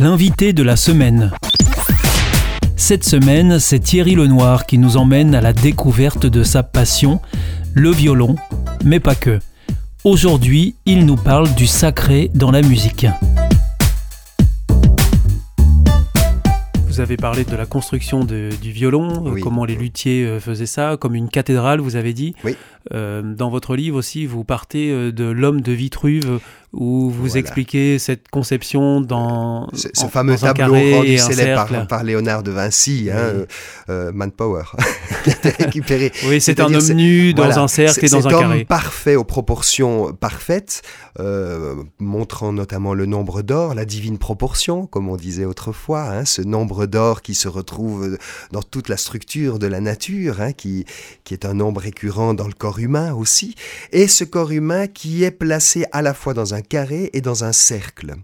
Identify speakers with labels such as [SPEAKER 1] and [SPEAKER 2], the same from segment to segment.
[SPEAKER 1] L'invité de la semaine. Cette semaine, c'est Thierry Lenoir qui nous emmène à la découverte de sa passion, le violon, mais pas que. Aujourd'hui, il nous parle du sacré dans la musique. Vous avez parlé de la construction du violon, euh, comment les luthiers euh, faisaient ça, comme une cathédrale, vous avez dit.
[SPEAKER 2] Oui.
[SPEAKER 1] Euh, dans votre livre aussi, vous partez de l'homme de Vitruve, où vous expliquez cette conception dans
[SPEAKER 2] ce, fameux tableau rendu célèbre par, Léonard de Vinci, hein, Manpower, qui a été récupéré.
[SPEAKER 1] Oui, c'est un homme nu dans un cercle et dans un carré.
[SPEAKER 2] parfait aux proportions parfaites, montrant notamment le nombre d'or, la divine proportion, comme on disait autrefois, hein, ce nombre d'or qui se retrouve dans toute la structure de la nature, hein, qui, qui est un nombre récurrent dans le corps humain aussi, et ce corps humain qui est placé à la fois dans un carré et dans un cercle.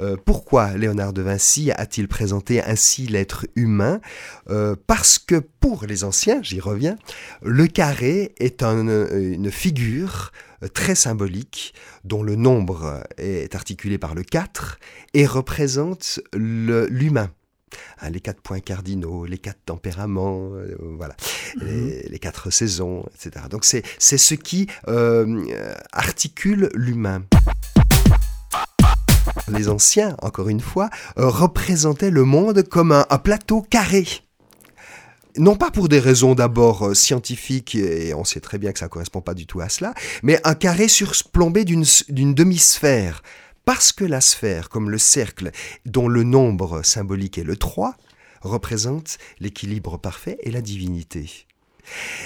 [SPEAKER 2] Euh, pourquoi Léonard de Vinci a-t-il présenté ainsi l'être humain? Euh, Parce que pour les anciens, j'y reviens, le carré est une figure très symbolique dont le nombre est articulé par le 4 et représente l'humain. Hein, les quatre points cardinaux, les quatre tempéraments, euh, voilà, mhm. les, quatre saisons, etc. Donc c'est ce qui euh, articule l'humain. Les anciens, encore une fois, euh, représentaient le monde comme un, plateau carré non pas pour des raisons d'abord scientifiques, et on sait très bien que ça ne correspond pas du tout à cela, mais un carré surplombé d'une demi-sphère, parce que la sphère, comme le cercle, dont le nombre symbolique est le 3, représente l'équilibre parfait et la divinité.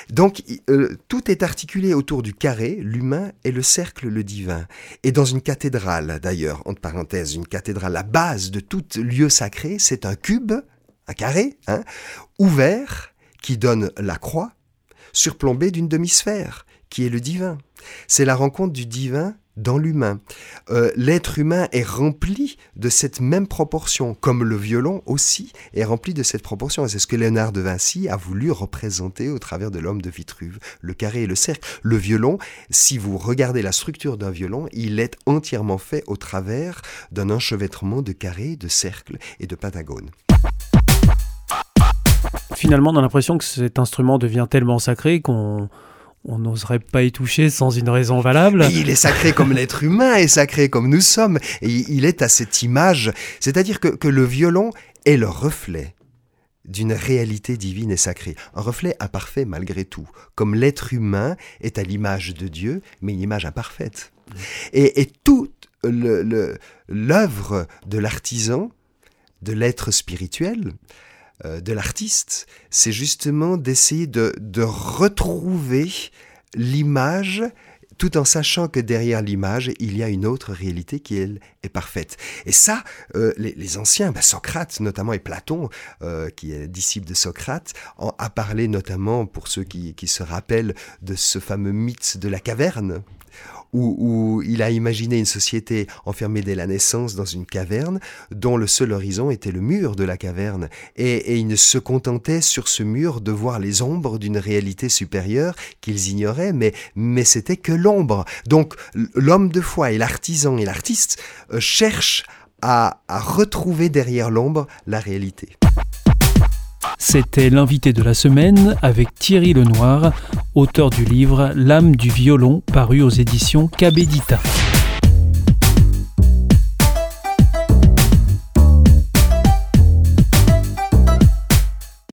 [SPEAKER 2] Donc euh, tout est articulé autour du carré, l'humain, et le cercle, le divin. Et dans une cathédrale, d'ailleurs, entre parenthèses, une cathédrale, la base de tout lieu sacré, c'est un cube, un carré, hein, ouvert, qui donne la croix, surplombé d'une demi-sphère, qui est le divin. C'est la rencontre du divin dans l'humain. Euh, l'être humain est rempli de cette même proportion, comme le violon aussi est rempli de cette proportion. C'est ce que Léonard de Vinci a voulu représenter au travers de l'homme de Vitruve, le carré et le cercle. Le violon, si vous regardez la structure d'un violon, il est entièrement fait au travers d'un enchevêtrement de carrés, de cercles et de pentagones.
[SPEAKER 1] Finalement, on a l'impression que cet instrument devient tellement sacré qu'on on n'oserait pas y toucher sans une raison valable.
[SPEAKER 2] il est sacré comme l'être humain est sacré comme nous sommes. Et il est à cette image. C'est-à-dire que, le violon est le reflet d'une réalité divine et sacrée, un reflet imparfait malgré tout, comme l'être humain est à l'image de Dieu, mais une image imparfaite. Et, et toute l'œuvre de l'artisan, de l'être spirituel, de l'artiste, c'est justement d'essayer de, retrouver l'image tout en sachant que derrière l'image, il y a une autre réalité qui, elle, est parfaite. Et ça, euh, les, anciens, bah, Socrate notamment, et Platon, euh, qui est disciple de Socrate, a parlé notamment, pour ceux qui, qui se rappellent, de ce fameux mythe de la caverne, où, il a imaginé une société enfermée dès la naissance dans une caverne, dont le seul horizon était le mur de la caverne, et, il ne se contentait sur ce mur de voir les ombres d'une réalité supérieure qu'ils ignoraient, mais, mais c'était que l'ombre. Donc l'homme de foi et l'artisan et l'artiste euh, cherchent à retrouver derrière l'ombre la réalité.
[SPEAKER 1] C'était l'invité de la semaine avec Thierry Lenoir, auteur du livre L'âme du violon paru aux éditions Cabedita.